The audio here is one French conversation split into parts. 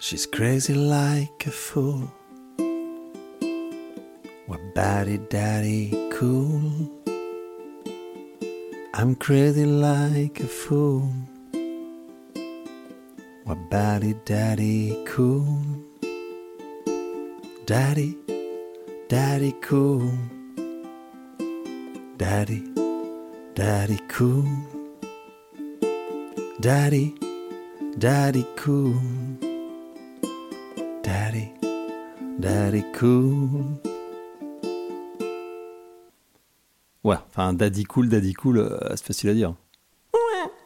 She's crazy like a fool. What daddy daddy cool. I'm crazy like a fool. What daddy daddy cool. Daddy, daddy cool. Daddy, daddy cool. Daddy, daddy cool. Daddy, daddy cool. Ouais, enfin, daddy cool, daddy cool, euh, c'est facile à dire.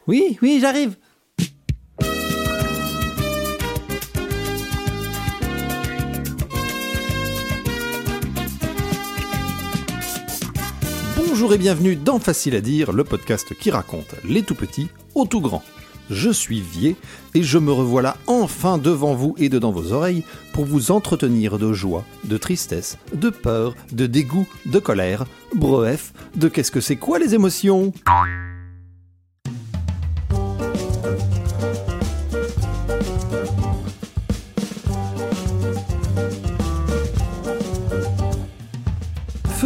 Oui, oui, j'arrive. Bonjour et bienvenue dans Facile à dire, le podcast qui raconte les tout petits aux tout grands. Je suis Vier et je me revoilà enfin devant vous et dedans vos oreilles pour vous entretenir de joie, de tristesse, de peur, de dégoût, de colère, bref, de qu'est-ce que c'est quoi les émotions?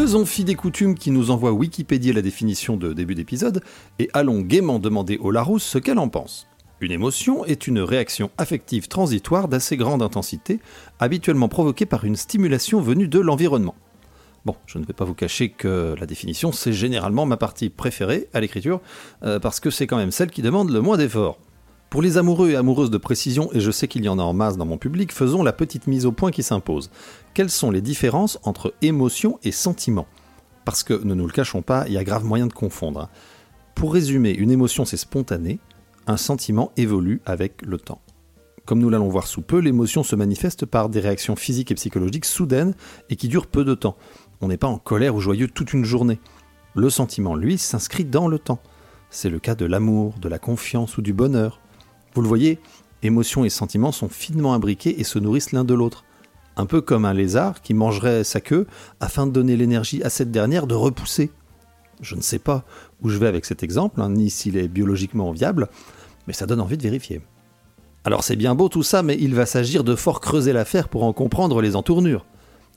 Faisons fi des coutumes qui nous envoient Wikipédia la définition de début d'épisode et allons gaiement demander au Larousse ce qu'elle en pense. Une émotion est une réaction affective transitoire d'assez grande intensité, habituellement provoquée par une stimulation venue de l'environnement. Bon, je ne vais pas vous cacher que la définition, c'est généralement ma partie préférée à l'écriture, euh, parce que c'est quand même celle qui demande le moins d'efforts. Pour les amoureux et amoureuses de précision, et je sais qu'il y en a en masse dans mon public, faisons la petite mise au point qui s'impose. Quelles sont les différences entre émotion et sentiment? Parce que, ne nous le cachons pas, il y a grave moyen de confondre. hein. Pour résumer, une émotion c'est spontané, un sentiment évolue avec le temps. Comme nous l'allons voir sous peu, l'émotion se manifeste par des réactions physiques et psychologiques soudaines et qui durent peu de temps. On n'est pas en colère ou joyeux toute une journée. Le sentiment, lui, s'inscrit dans le temps. C'est le cas de l'amour, de la confiance ou du bonheur. Vous le voyez, émotions et sentiments sont finement imbriqués et se nourrissent l'un de l'autre. Un peu comme un lézard qui mangerait sa queue afin de donner l'énergie à cette dernière de repousser. Je ne sais pas où je vais avec cet exemple, hein, ni s'il est biologiquement viable, mais ça donne envie de vérifier. Alors c'est bien beau tout ça, mais il va s'agir de fort creuser l'affaire pour en comprendre les entournures.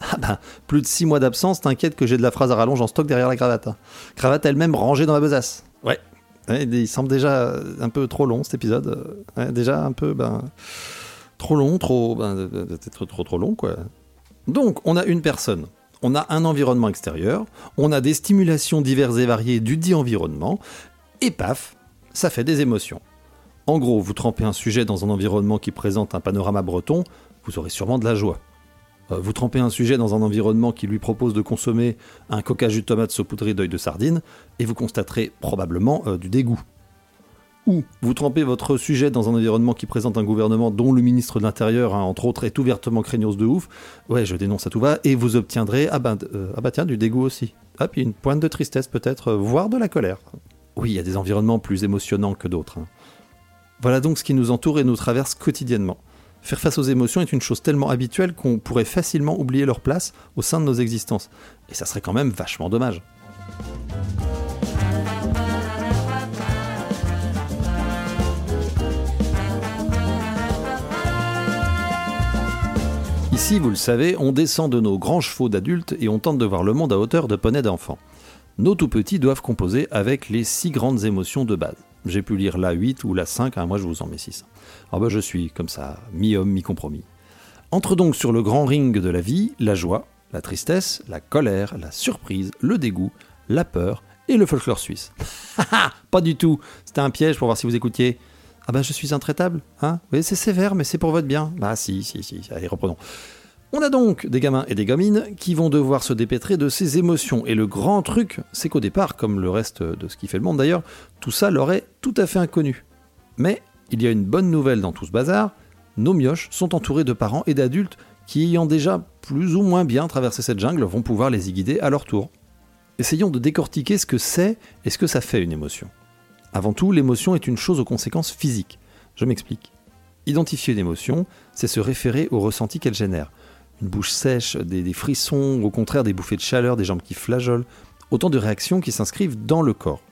Ah ben, plus de 6 mois d'absence, t'inquiète que j'ai de la phrase à rallonge en stock derrière la cravate. hein. Cravate elle-même rangée dans la besace. Ouais. Il semble déjà un peu trop long cet épisode. Déjà un peu, ben, trop long, trop, ben, peut-être trop trop long quoi. Donc on a une personne, on a un environnement extérieur, on a des stimulations diverses et variées du dit environnement, et paf, ça fait des émotions. En gros, vous trempez un sujet dans un environnement qui présente un panorama breton, vous aurez sûrement de la joie. Euh, Vous trempez un sujet dans un environnement qui lui propose de consommer un coca jus de tomate saupoudré d'œil de sardine, et vous constaterez probablement euh, du dégoût. Ou vous trempez votre sujet dans un environnement qui présente un gouvernement dont le ministre de l'Intérieur, hein, entre autres, est ouvertement craignos de ouf, ouais, je dénonce à tout va, et vous obtiendrez, ah ben, euh, ah bah tiens, du dégoût aussi. Ah, puis une pointe de tristesse peut-être, voire de la colère. Oui, il y a des environnements plus émotionnants que d'autres. hein. Voilà donc ce qui nous entoure et nous traverse quotidiennement. Faire face aux émotions est une chose tellement habituelle qu'on pourrait facilement oublier leur place au sein de nos existences. Et ça serait quand même vachement dommage. Ici, vous le savez, on descend de nos grands chevaux d'adultes et on tente de voir le monde à hauteur de poney d'enfants. Nos tout petits doivent composer avec les six grandes émotions de base. J'ai pu lire la 8 ou la 5, hein, moi je vous en mets 6. Alors bah je suis comme ça, mi-homme, mi-compromis. Entre donc sur le grand ring de la vie la joie, la tristesse, la colère, la surprise, le dégoût, la peur et le folklore suisse. Haha, Pas du tout, c'était un piège pour voir si vous écoutiez. Ah ben je suis intraitable, hein? Oui, c'est sévère, mais c'est pour votre bien. Bah si, si, si, allez, reprenons. On a donc des gamins et des gamines qui vont devoir se dépêtrer de ces émotions. Et le grand truc, c'est qu'au départ, comme le reste de ce qui fait le monde d'ailleurs, tout ça leur est tout à fait inconnu. Mais il y a une bonne nouvelle dans tout ce bazar, nos mioches sont entourés de parents et d'adultes qui, ayant déjà plus ou moins bien traversé cette jungle, vont pouvoir les y guider à leur tour. Essayons de décortiquer ce que c'est et ce que ça fait une émotion. Avant tout, l'émotion est une chose aux conséquences physiques. Je m'explique. Identifier une émotion, c'est se référer au ressenti qu'elle génère. Une bouche sèche, des, des frissons, au contraire des bouffées de chaleur, des jambes qui flageolent, autant de réactions qui s'inscrivent dans le corps.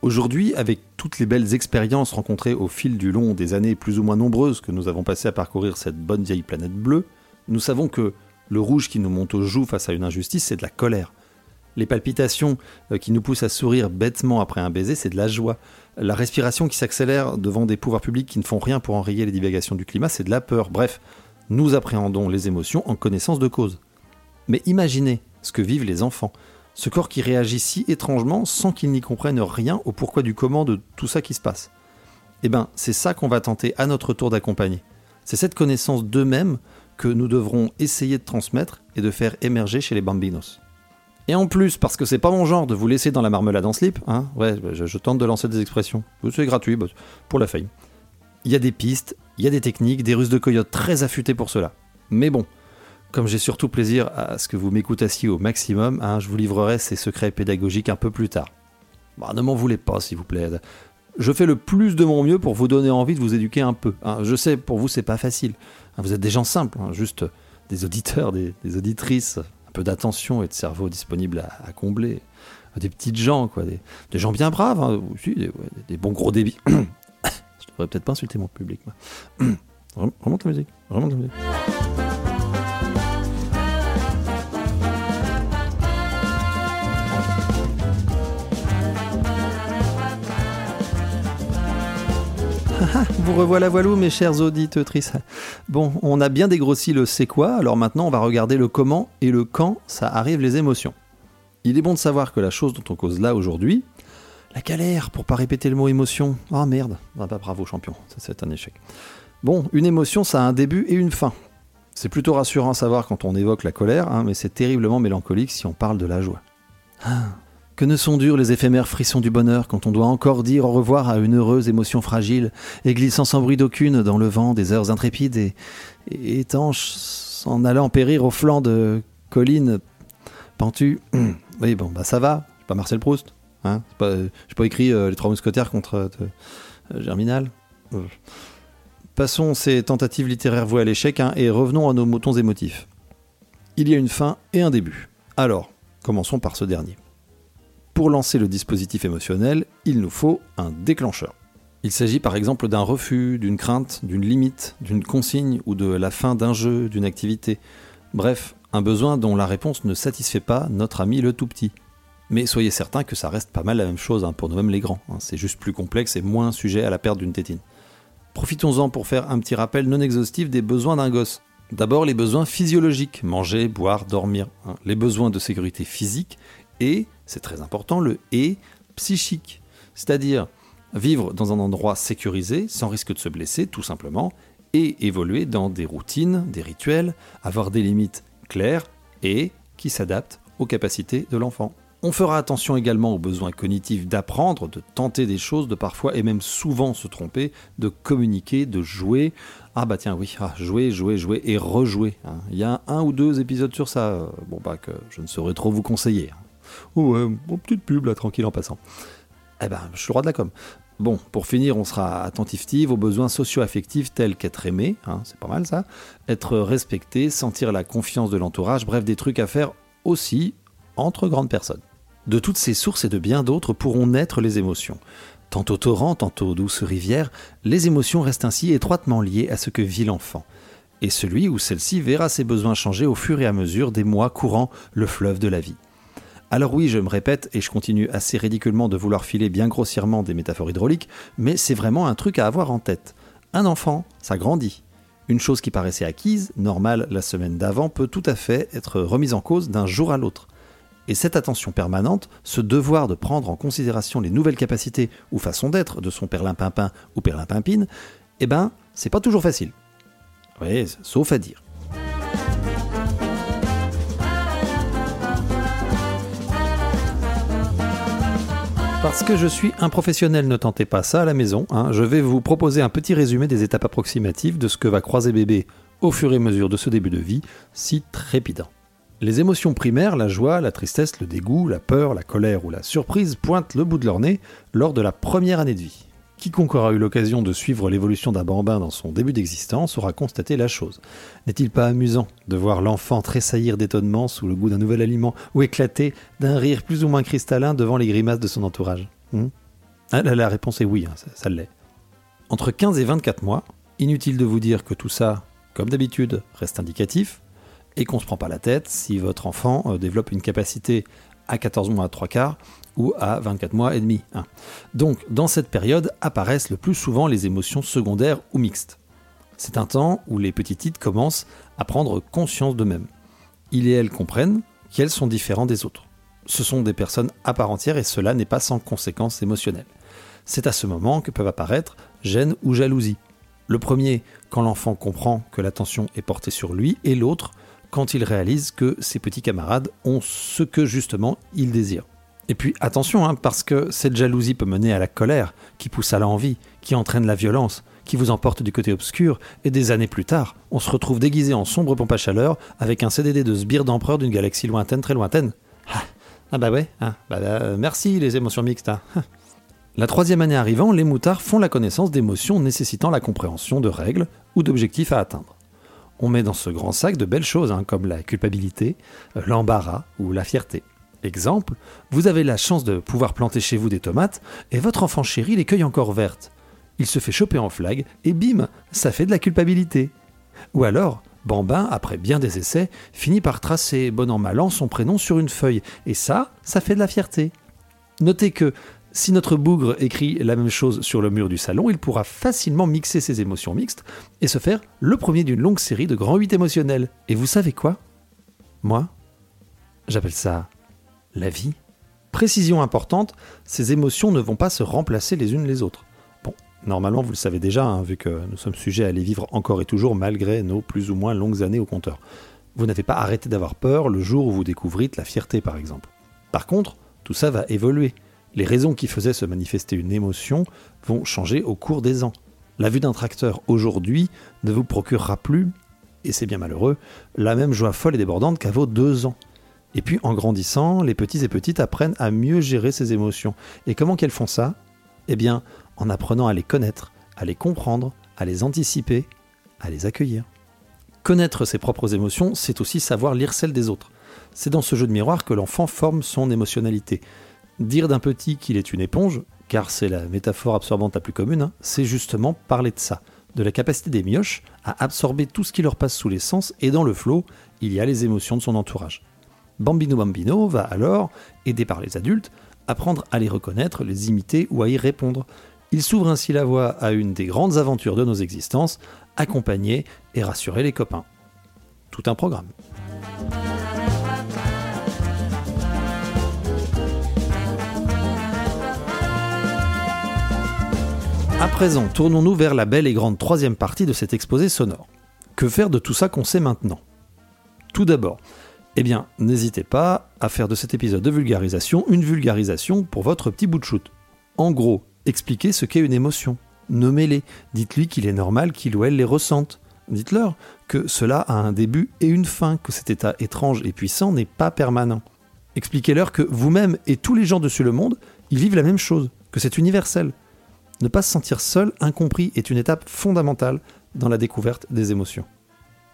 Aujourd'hui, avec toutes les belles expériences rencontrées au fil du long des années plus ou moins nombreuses que nous avons passées à parcourir cette bonne vieille planète bleue, nous savons que le rouge qui nous monte aux joues face à une injustice, c'est de la colère. Les palpitations euh, qui nous poussent à sourire bêtement après un baiser, c'est de la joie. La respiration qui s'accélère devant des pouvoirs publics qui ne font rien pour enrayer les divagations du climat, c'est de la peur. Bref, nous appréhendons les émotions en connaissance de cause. Mais imaginez ce que vivent les enfants. Ce corps qui réagit si étrangement sans qu'ils n'y comprennent rien au pourquoi du comment de tout ça qui se passe. Eh bien, c'est ça qu'on va tenter à notre tour d'accompagner. C'est cette connaissance d'eux-mêmes que nous devrons essayer de transmettre et de faire émerger chez les bambinos. Et en plus, parce que c'est pas mon genre de vous laisser dans la marmelade en slip, hein, ouais, je, tente de lancer des expressions. C'est gratuit, bah, pour la faille. Il y a des pistes, il y a des techniques, des ruses de coyote très affûtées pour cela. Mais bon, comme j'ai surtout plaisir à ce que vous m'écoutassiez au maximum, hein, je vous livrerai ces secrets pédagogiques un peu plus tard. Bah, ne m'en voulez pas, s'il vous plaît. Je fais le plus de mon mieux pour vous donner envie de vous éduquer un peu. Hein. Je sais, pour vous, c'est pas facile. Hein, vous êtes des gens simples, juste des auditeurs, des, auditrices, un peu d'attention et de cerveau disponible à, combler. Des petites gens, quoi, des, gens bien braves, des, bons gros débits. devrais peut-être pas insulter mon public. Remonte la musique, remonte la musique. vous revoilà voilou mes chers auditrices. Bon, on a bien dégrossi le c'est quoi, alors maintenant on va regarder le comment et le quand ça arrive les émotions. Il est bon de savoir que la chose dont on cause là aujourd'hui, la galère pour pas répéter le mot émotion. Ah merde, ah bah, bravo champion, ça c'est un échec. Bon, une émotion ça a un début et une fin. C'est plutôt rassurant à savoir quand on évoque la colère, hein, mais c'est terriblement mélancolique si on parle de la joie. Ah, que ne sont durs les éphémères frissons du bonheur quand on doit encore dire au revoir à une heureuse émotion fragile et glissant sans bruit d'aucune dans le vent des heures intrépides et, étanches en allant périr au flanc de collines pentues. oui, bon, bah ça va, pas Marcel Proust. Hein pas, j'ai pas écrit euh, Les Trois Mousquetaires contre euh, euh, Germinal. Passons ces tentatives littéraires vouées à l'échec hein, et revenons à nos moutons émotifs. Il y a une fin et un début. Alors, commençons par ce dernier. Pour lancer le dispositif émotionnel, il nous faut un déclencheur. Il s'agit par exemple d'un refus, d'une crainte, d'une limite, d'une consigne ou de la fin d'un jeu, d'une activité. Bref, un besoin dont la réponse ne satisfait pas notre ami le tout petit. Mais soyez certain que ça reste pas mal la même chose hein, pour nous-mêmes les grands. Hein. C'est juste plus complexe et moins sujet à la perte d'une tétine. Profitons-en pour faire un petit rappel non exhaustif des besoins d'un gosse. D'abord les besoins physiologiques, manger, boire, dormir. Hein. Les besoins de sécurité physique et, c'est très important, le et psychique. C'est-à-dire vivre dans un endroit sécurisé, sans risque de se blesser, tout simplement, et évoluer dans des routines, des rituels, avoir des limites claires et qui s'adaptent aux capacités de l'enfant. On fera attention également aux besoins cognitifs d'apprendre, de tenter des choses, de parfois et même souvent se tromper, de communiquer, de jouer. Ah bah tiens oui, ah, jouer, jouer, jouer et rejouer. Hein. Il y a un ou deux épisodes sur ça, euh, bon bah que je ne saurais trop vous conseiller. Hein. Ouais, petite pub là, tranquille en passant. Eh ben, je suis le roi de la com. Bon, pour finir, on sera attentif aux besoins socio-affectifs tels qu'être aimé, hein, c'est pas mal ça, être respecté, sentir la confiance de l'entourage, bref, des trucs à faire aussi entre grandes personnes. De toutes ces sources et de bien d'autres pourront naître les émotions. Tantôt torrent, tantôt douce rivière, les émotions restent ainsi étroitement liées à ce que vit l'enfant. Et celui ou celle-ci verra ses besoins changer au fur et à mesure des mois courant le fleuve de la vie. Alors oui, je me répète et je continue assez ridiculement de vouloir filer bien grossièrement des métaphores hydrauliques, mais c'est vraiment un truc à avoir en tête. Un enfant, ça grandit. Une chose qui paraissait acquise, normale la semaine d'avant, peut tout à fait être remise en cause d'un jour à l'autre. Et cette attention permanente, ce devoir de prendre en considération les nouvelles capacités ou façons d'être de son perlimpinpin ou perlimpinpine, eh ben, c'est pas toujours facile. Oui, sauf à dire. Parce que je suis un professionnel, ne tentez pas ça à la maison. Hein. Je vais vous proposer un petit résumé des étapes approximatives de ce que va croiser bébé au fur et à mesure de ce début de vie si trépidant. Les émotions primaires, la joie, la tristesse, le dégoût, la peur, la colère ou la surprise pointent le bout de leur nez lors de la première année de vie. Quiconque aura eu l'occasion de suivre l'évolution d'un bambin dans son début d'existence aura constaté la chose. N'est-il pas amusant de voir l'enfant tressaillir d'étonnement sous le goût d'un nouvel aliment ou éclater d'un rire plus ou moins cristallin devant les grimaces de son entourage? Hmm? Ah, la, réponse est oui, hein, ça, ça l'est. Entre 15 et 24 mois, inutile de vous dire que tout ça, comme d'habitude, reste indicatif et qu'on ne se prend pas la tête si votre enfant euh, développe une capacité à 14 mois à 3 quarts ou à 24 mois et demi. hein. Donc, dans cette période apparaissent le plus souvent les émotions secondaires ou mixtes. C'est un temps où les petitites commencent à prendre conscience d'eux-mêmes. Ils et elles comprennent qu'elles sont différents des autres. Ce sont des personnes à part entière et cela n'est pas sans conséquences émotionnelles. C'est à ce moment que peuvent apparaître gêne ou jalousie. Le premier, quand l'enfant comprend que l'attention est portée sur lui, et l'autre, quand il réalise que ses petits camarades ont ce que justement il désire. Et puis attention, hein, parce que cette jalousie peut mener à la colère, qui pousse à l'envie, qui entraîne la violence, qui vous emporte du côté obscur, et des années plus tard, on se retrouve déguisé en sombre pompe à chaleur avec un CDD de sbire d'empereur d'une galaxie lointaine, très lointaine. Ah, ah bah ouais, ah, bah là, euh, merci les émotions mixtes. hein. La troisième année arrivant, les moutards font la connaissance d'émotions nécessitant la compréhension de règles ou d'objectifs à atteindre. On met dans ce grand sac de belles choses hein, comme la culpabilité, euh, l'embarras ou la fierté. Exemple, vous avez la chance de pouvoir planter chez vous des tomates et votre enfant chéri les cueille encore vertes. Il se fait choper en flag et bim, ça fait de la culpabilité. Ou alors, Bambin, après bien des essais, finit par tracer bon an mal an son prénom sur une feuille et ça, ça fait de la fierté. Notez que si notre bougre écrit la même chose sur le mur du salon, il pourra facilement mixer ses émotions mixtes et se faire le premier d'une longue série de grands 8 émotionnels. Et vous savez quoi? Moi, j'appelle ça la vie. Précision importante, ces émotions ne vont pas se remplacer les unes les autres. Bon, normalement vous le savez déjà, hein, vu que nous sommes sujets à les vivre encore et toujours malgré nos plus ou moins longues années au compteur. Vous n'avez pas arrêté d'avoir peur le jour où vous découvrîtes la fierté par exemple. Par contre, tout ça va évoluer. Les raisons qui faisaient se manifester une émotion vont changer au cours des ans. La vue d'un tracteur aujourd'hui ne vous procurera plus, et c'est bien malheureux, la même joie folle et débordante qu'à vos deux ans. Et puis en grandissant, les petits et petites apprennent à mieux gérer ces émotions. Et comment qu'elles font ça? Eh bien, en apprenant à les connaître, à les comprendre, à les anticiper, à les accueillir. Connaître ses propres émotions, c'est aussi savoir lire celles des autres. C'est dans ce jeu de miroir que l'enfant forme son émotionnalité. Dire d'un petit qu'il est une éponge, car c'est la métaphore absorbante la plus commune, hein, c'est justement parler de ça, de la capacité des mioches à absorber tout ce qui leur passe sous les sens, et dans le flot, il y a les émotions de son entourage. Bambino Bambino va alors, aidé par les adultes, apprendre à les reconnaître, les imiter ou à y répondre. Il s'ouvre ainsi la voie à une des grandes aventures de nos existences, accompagner et rassurer les copains. Tout un programme. À présent, tournons-nous vers la belle et grande troisième partie de cet exposé sonore. Que faire de tout ça qu'on sait maintenant? Tout d'abord, eh bien, n'hésitez pas à faire de cet épisode de vulgarisation une vulgarisation pour votre petit bout de shoot. En gros, expliquez ce qu'est une émotion. Nommez-les. Dites-lui qu'il est normal qu'il ou elle les ressente. Dites-leur que cela a un début et une fin, que cet état étrange et puissant n'est pas permanent. Expliquez-leur que vous-même et tous les gens dessus le monde, ils vivent la même chose, que c'est universel. Ne pas se sentir seul, incompris, est une étape fondamentale dans la découverte des émotions.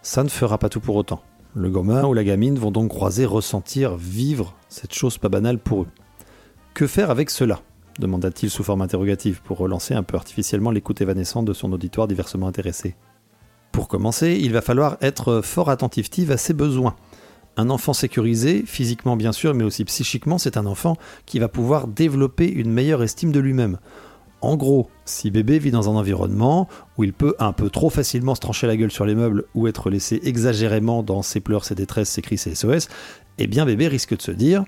Ça ne fera pas tout pour autant. Le gamin ou la gamine vont donc croiser, ressentir, vivre cette chose pas banale pour eux. Que faire avec cela? demanda-t-il sous forme interrogative pour relancer un peu artificiellement l'écoute évanescente de son auditoire diversement intéressé. Pour commencer, il va falloir être fort attentif à ses besoins. Un enfant sécurisé, physiquement bien sûr, mais aussi psychiquement, c'est un enfant qui va pouvoir développer une meilleure estime de lui-même. En gros, si bébé vit dans un environnement où il peut un peu trop facilement se trancher la gueule sur les meubles ou être laissé exagérément dans ses pleurs, ses détresses, ses cris, ses SOS, eh bien bébé risque de se dire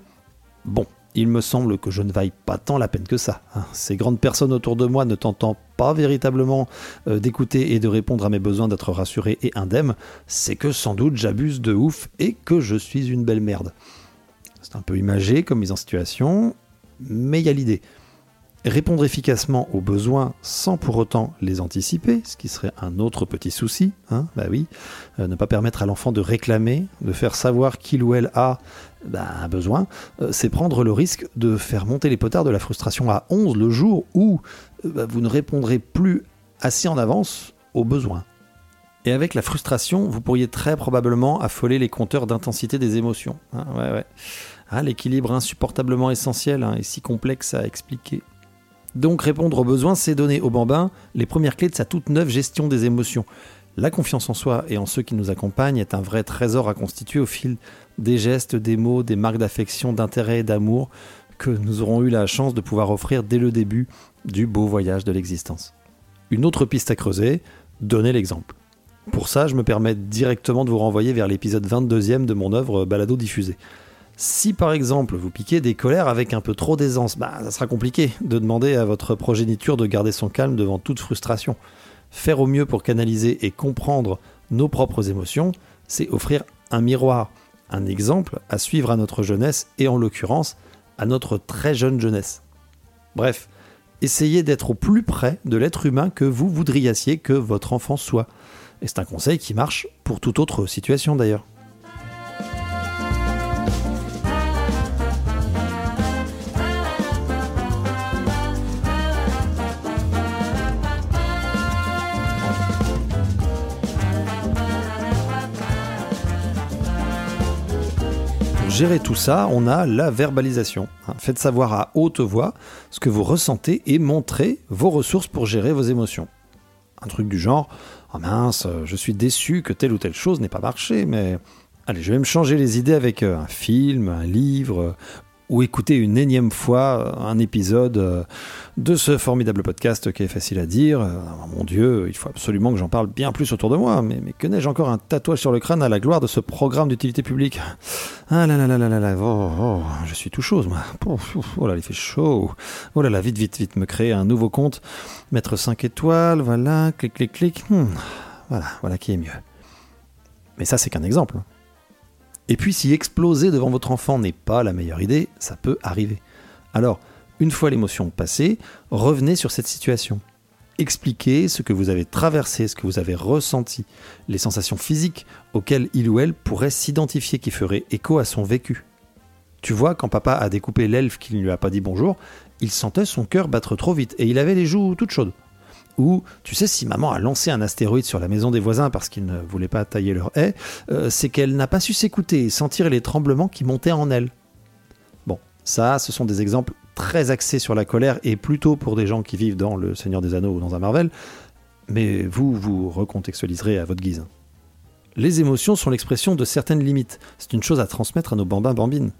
Bon, il me semble que je ne vaille pas tant la peine que ça. hein. Ces grandes personnes autour de moi ne tentant pas véritablement euh, d'écouter et de répondre à mes besoins d'être rassuré et indemne, c'est que sans doute j'abuse de ouf et que je suis une belle merde. C'est un peu imagé comme mise en situation, mais il y a l'idée. Répondre efficacement aux besoins sans pour autant les anticiper, ce qui serait un autre petit souci, hein, bah oui, Euh, ne pas permettre à l'enfant de réclamer, de faire savoir qu'il ou elle a bah, un besoin, euh, c'est prendre le risque de faire monter les potards de la frustration à 11 le jour où euh, bah, vous ne répondrez plus assez en avance aux besoins. Et avec la frustration, vous pourriez très probablement affoler les compteurs d'intensité des émotions. hein, ouais, ouais. Ah, L'équilibre insupportablement essentiel hein, et si complexe à expliquer. Donc répondre aux besoins, c'est donner au bambin les premières clés de sa toute neuve gestion des émotions. La confiance en soi et en ceux qui nous accompagnent est un vrai trésor à constituer au fil des gestes, des mots, des marques d'affection, d'intérêt et d'amour que nous aurons eu la chance de pouvoir offrir dès le début du beau voyage de l'existence. Une autre piste à creuser, donner l'exemple. Pour ça, je me permets directement de vous renvoyer vers l'épisode 22e de mon œuvre Balado diffusée. Si par exemple vous piquez des colères avec un peu trop d'aisance, bah, ça sera compliqué de demander à votre progéniture de garder son calme devant toute frustration. Faire au mieux pour canaliser et comprendre nos propres émotions, c'est offrir un miroir, un exemple à suivre à notre jeunesse et en l'occurrence à notre très jeune jeunesse. Bref, essayez d'être au plus près de l'être humain que vous voudriez que votre enfant soit. Et c'est un conseil qui marche pour toute autre situation d'ailleurs. Gérer tout ça, on a la verbalisation. Hein, faites savoir à haute voix ce que vous ressentez et montrez vos ressources pour gérer vos émotions. Un truc du genre Ah mince, je suis déçu que telle ou telle chose n'ait pas marché, mais allez, je vais me changer les idées avec euh, un film, un livre, ou écouter une énième fois un épisode euh, de ce formidable podcast qui est facile à dire. Euh, mon Dieu, il faut absolument que j'en parle bien plus autour de moi. Mais, mais que n'ai-je encore un tatouage sur le crâne à la gloire de ce programme d'utilité publique? Ah là là là là là là, oh, oh, je suis tout chose moi. Oh, là, il fait chaud. Oh là là, vite, vite, vite, me créer un nouveau compte, mettre 5 étoiles, voilà, clic, clic, clic. Hmm, voilà, voilà qui est mieux. Mais ça, c'est qu'un exemple. Et puis si exploser devant votre enfant n'est pas la meilleure idée, ça peut arriver. Alors, une fois l'émotion passée, revenez sur cette situation. Expliquez ce que vous avez traversé, ce que vous avez ressenti, les sensations physiques auxquelles il ou elle pourrait s'identifier qui feraient écho à son vécu. Tu vois, quand papa a découpé l'elfe qui ne lui a pas dit bonjour, il sentait son cœur battre trop vite et il avait les joues toutes chaudes. Ou, tu sais, si maman a lancé un astéroïde sur la maison des voisins parce qu'ils ne voulaient pas tailler leur haie, euh, c'est qu'elle n'a pas su s'écouter et sentir les tremblements qui montaient en elle. Bon, ça, ce sont des exemples très axés sur la colère et plutôt pour des gens qui vivent dans Le Seigneur des Anneaux ou dans un Marvel, mais vous, vous recontextualiserez à votre guise. Les émotions sont l'expression de certaines limites. C'est une chose à transmettre à nos bambins bambines.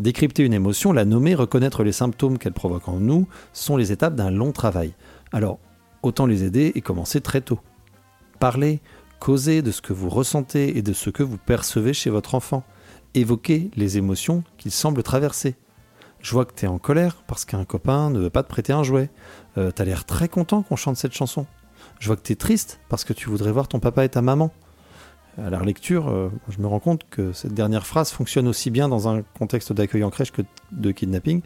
Décrypter une émotion, la nommer, reconnaître les symptômes qu'elle provoque en nous, sont les étapes d'un long travail. Alors, autant les aider et commencer très tôt. Parlez, causez de ce que vous ressentez et de ce que vous percevez chez votre enfant. Évoquez les émotions qu'il semble traverser. Je vois que tu es en colère parce qu'un copain ne veut pas te prêter un jouet. Euh, tu as l'air très content qu'on chante cette chanson. Je vois que tu es triste parce que tu voudrais voir ton papa et ta maman. À la relecture, euh, je me rends compte que cette dernière phrase fonctionne aussi bien dans un contexte d'accueil en crèche que de kidnapping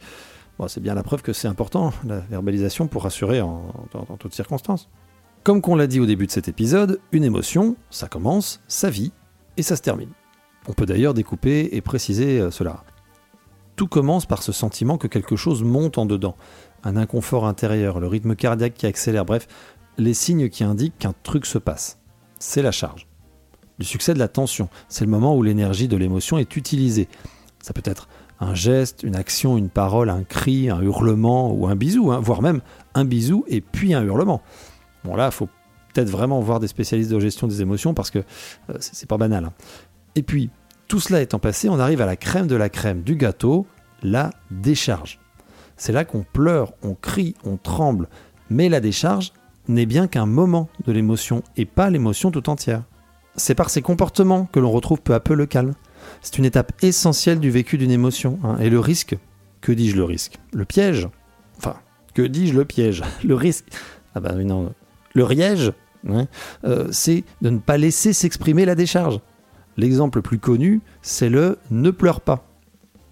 c'est bien la preuve que c'est important, la verbalisation, pour rassurer en, toutes circonstances. Comme qu'on l'a dit au début de cet épisode, une émotion, ça commence, ça vit, et ça se termine. On peut d'ailleurs découper et préciser euh, cela. Tout commence par ce sentiment que quelque chose monte en dedans, un inconfort intérieur, le rythme cardiaque qui accélère, bref, les signes qui indiquent qu'un truc se passe. C'est la charge. Le succès de la tension, c'est le moment où l'énergie de l'émotion est utilisée. Ça peut être un geste, une action, une parole, un cri, un hurlement ou un bisou, hein, voire même un bisou et puis un hurlement. Bon là, faut peut-être vraiment voir des spécialistes de gestion des émotions parce que euh, c'est pas banal. Hein. Et puis, tout cela étant passé, on arrive à la crème de la crème du gâteau, la décharge. C'est là qu'on pleure, on crie, on tremble, mais la décharge n'est bien qu'un moment de l'émotion et pas l'émotion tout entière. C'est par ces comportements que l'on retrouve peu à peu le calme. C'est une étape essentielle du vécu d'une émotion. Hein. Et le risque, que dis-je le risque? Le piège? Enfin, que dis-je le piège? Le risque? Ah bah non, le riège, hein, euh, c'est de ne pas laisser s'exprimer la décharge. L'exemple le plus connu, c'est le ne pleure pas.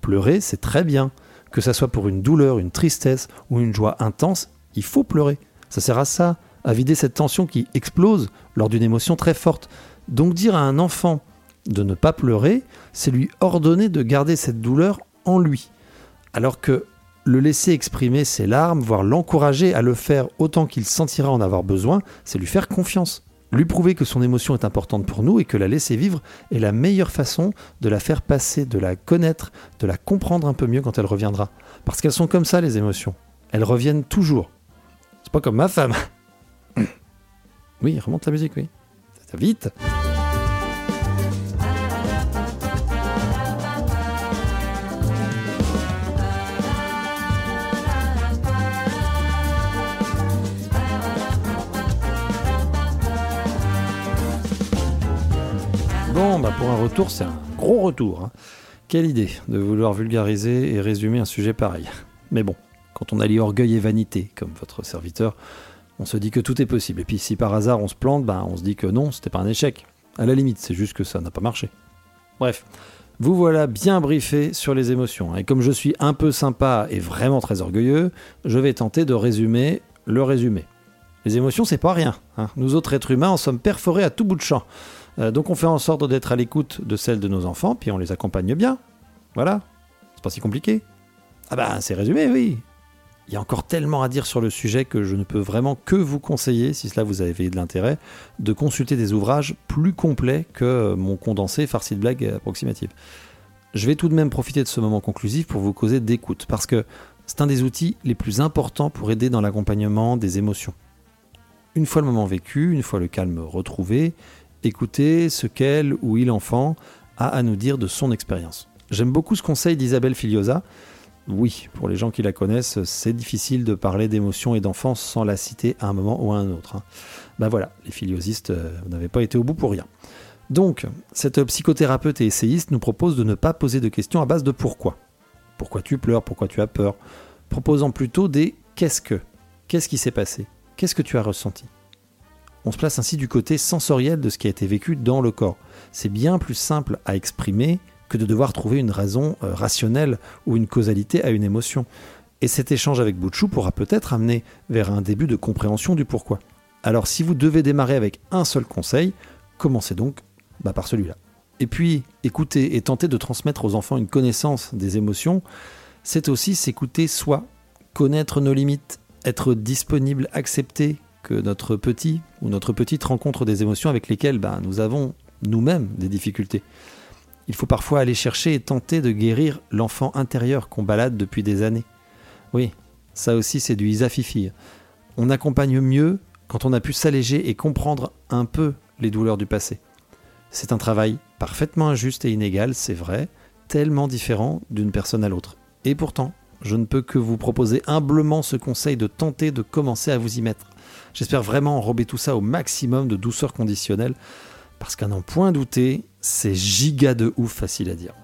Pleurer, c'est très bien. Que ça soit pour une douleur, une tristesse ou une joie intense, il faut pleurer. Ça sert à ça, à vider cette tension qui explose lors d'une émotion très forte. Donc dire à un enfant de ne pas pleurer, c'est lui ordonner de garder cette douleur en lui. Alors que le laisser exprimer ses larmes, voire l'encourager à le faire autant qu'il sentira en avoir besoin, c'est lui faire confiance. Lui prouver que son émotion est importante pour nous et que la laisser vivre est la meilleure façon de la faire passer, de la connaître, de la comprendre un peu mieux quand elle reviendra. Parce qu'elles sont comme ça les émotions. Elles reviennent toujours. C'est pas comme ma femme. oui, remonte la musique, oui. Ça vite. Un retour, c'est un gros retour. hein. Quelle idée de vouloir vulgariser et résumer un sujet pareil. Mais bon, quand on allie orgueil et vanité, comme votre serviteur, on se dit que tout est possible. Et puis si par hasard on se plante, ben on se dit que non, c'était pas un échec. À la limite, c'est juste que ça n'a pas marché. Bref, vous voilà bien briefé sur les émotions. Et comme je suis un peu sympa et vraiment très orgueilleux, je vais tenter de résumer le résumé. Les émotions, c'est pas rien. hein. Nous autres êtres humains en sommes perforés à tout bout de champ. Euh, donc on fait en sorte d'être à l'écoute de celles de nos enfants, puis on les accompagne bien. Voilà. C'est pas si compliqué. Ah bah c'est résumé, oui. Il y a encore tellement à dire sur le sujet que je ne peux vraiment que vous conseiller, si cela vous avez de l'intérêt, de consulter des ouvrages plus complets que mon condensé farci de blagues approximatives. Je vais tout de même profiter de ce moment conclusif pour vous causer d'écoute, parce que c'est un des outils les plus importants pour aider dans l'accompagnement des émotions. Une fois le moment vécu, une fois le calme retrouvé, écoutez ce qu'elle ou il enfant a à nous dire de son expérience. J'aime beaucoup ce conseil d'Isabelle Filiosa. Oui, pour les gens qui la connaissent, c'est difficile de parler d'émotions et d'enfance sans la citer à un moment ou à un autre. hein. Ben voilà, les filiosistes euh, n'avaient pas été au bout pour rien. Donc, cette psychothérapeute et essayiste nous propose de ne pas poser de questions à base de pourquoi. Pourquoi tu pleures Pourquoi tu as peur? Proposant plutôt des qu'est-ce que? Qu'est-ce qui s'est passé? Qu'est-ce que tu as ressenti? On se place ainsi du côté sensoriel de ce qui a été vécu dans le corps. C'est bien plus simple à exprimer que de devoir trouver une raison euh, rationnelle ou une causalité à une émotion. Et cet échange avec Bouchou pourra peut-être amener vers un début de compréhension du pourquoi. Alors si vous devez démarrer avec un seul conseil, commencez donc bah, par celui-là. Et puis, écouter et tenter de transmettre aux enfants une connaissance des émotions, c'est aussi s'écouter soi, connaître nos limites, être disponible, accepter que notre petit ou notre petite rencontre des émotions avec lesquelles bah, nous avons nous-mêmes des difficultés. Il faut parfois aller chercher et tenter de guérir l'enfant intérieur qu'on balade depuis des années. Oui, ça aussi c'est du Isa Fifi. On accompagne mieux quand on a pu s'alléger et comprendre un peu les douleurs du passé. C'est un travail parfaitement injuste et inégal, c'est vrai, tellement différent d'une personne à l'autre. Et pourtant, je ne peux que vous proposer humblement ce conseil de tenter de commencer à vous y mettre. J'espère vraiment enrober tout ça au maximum de douceur conditionnelle, parce qu'à n'en point douter, c'est giga de ouf facile à dire.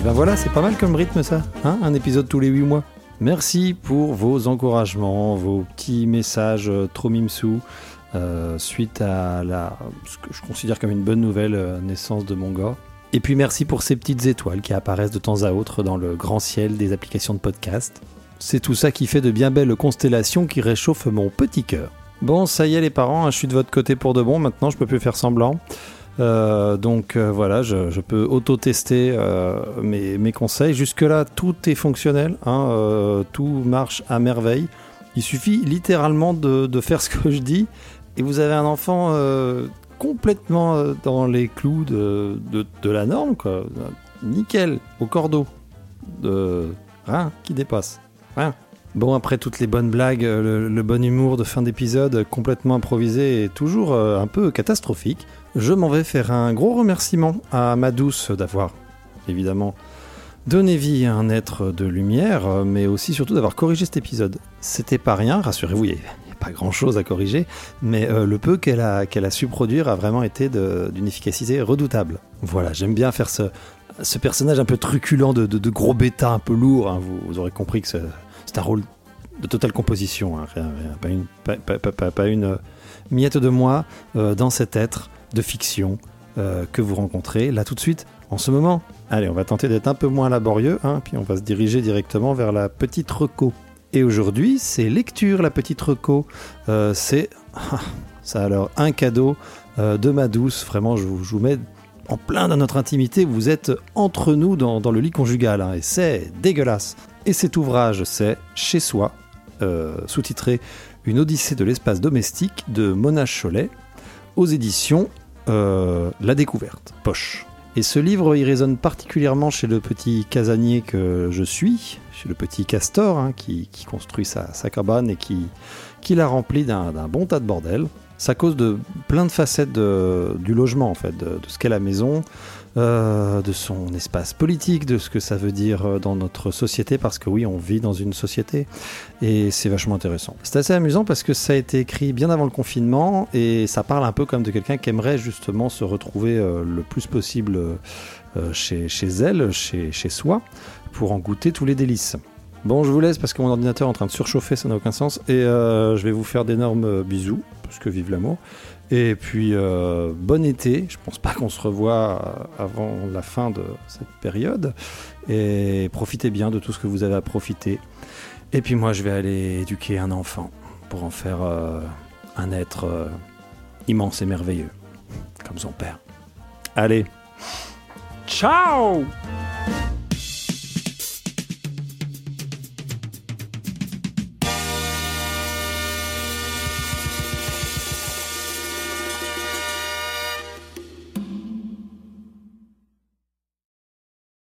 Et ben voilà, c'est pas mal comme rythme ça, hein un épisode tous les 8 mois. Merci pour vos encouragements, vos petits messages euh, trop mimsous euh, suite à la, ce que je considère comme une bonne nouvelle euh, naissance de mon gars. Et puis merci pour ces petites étoiles qui apparaissent de temps à autre dans le grand ciel des applications de podcast. C'est tout ça qui fait de bien belles constellations qui réchauffent mon petit cœur. Bon, ça y est les parents, hein, je suis de votre côté pour de bon, maintenant je peux plus faire semblant. Euh, donc euh, voilà, je, peux auto-tester euh, mes, conseils. Jusque-là, tout est fonctionnel, hein, tout marche à merveille. Il suffit littéralement de, faire ce que je dis et vous avez un enfant complètement dans les clous de, la norme. Nickel, au cordeau. De rien qui dépasse. Bon, après toutes les bonnes blagues, le, bon humour de fin d'épisode complètement improvisé et toujours un peu catastrophique, je m'en vais faire un gros remerciement à ma douce d'avoir, évidemment, donné vie à un être de lumière, mais aussi surtout d'avoir corrigé cet épisode. C'était pas rien, rassurez-vous, il n'y a pas grand-chose à corriger, mais euh, le peu qu'elle a, qu'elle a su produire a vraiment été d'une efficacité redoutable. Voilà, j'aime bien faire ce, personnage un peu truculent de, gros bêta un peu lourd, hein. vous, aurez compris que c'est un rôle de totale composition, hein, rien- pas une euh, miette de moi euh, dans cet être de fiction euh, que vous rencontrez là tout de suite, en ce moment. Allez, on va tenter d'être un peu moins laborieux, hein, puis on va se diriger directement vers la petite reco. Et aujourd'hui, c'est lecture, la petite reco. Euh, c'est ça alors un cadeau euh, de ma douce. Vraiment, je vous, mets en plein dans notre intimité. Vous êtes entre nous dans, le lit conjugal, hein, et c'est dégueulasse. Et cet ouvrage, c'est Chez soi, sous-titré Une odyssée de l'espace domestique de Mona Cholet, aux éditions euh, La Découverte, poche. Et ce livre, il résonne particulièrement chez le petit casanier que je suis, chez le petit castor hein, qui, construit sa, cabane et qui, qui la remplit d'un bon tas de bordel. Ça cause de plein de facettes du logement, en fait, de ce qu'est la maison, euh, de son espace politique, de ce que ça veut dire euh, dans notre société, parce que oui, on vit dans une société, et c'est vachement intéressant. C'est assez amusant parce que ça a été écrit bien avant le confinement, et ça parle un peu comme de quelqu'un qui aimerait justement se retrouver euh, le plus possible chez, elle, chez, chez soi, pour en goûter tous les délices. Bon, je vous laisse parce que mon ordinateur est en train de surchauffer, ça n'a aucun sens. Et je vais vous faire d'énormes bisous, parce que vive l'amour. Et puis, euh, bon été. Je pense pas qu'on se revoit euh, avant la fin de cette période. Et profitez bien de tout ce que vous avez à profiter. Et puis moi, je vais aller éduquer un enfant pour en faire euh, un être immense et merveilleux, comme son père. Allez, ciao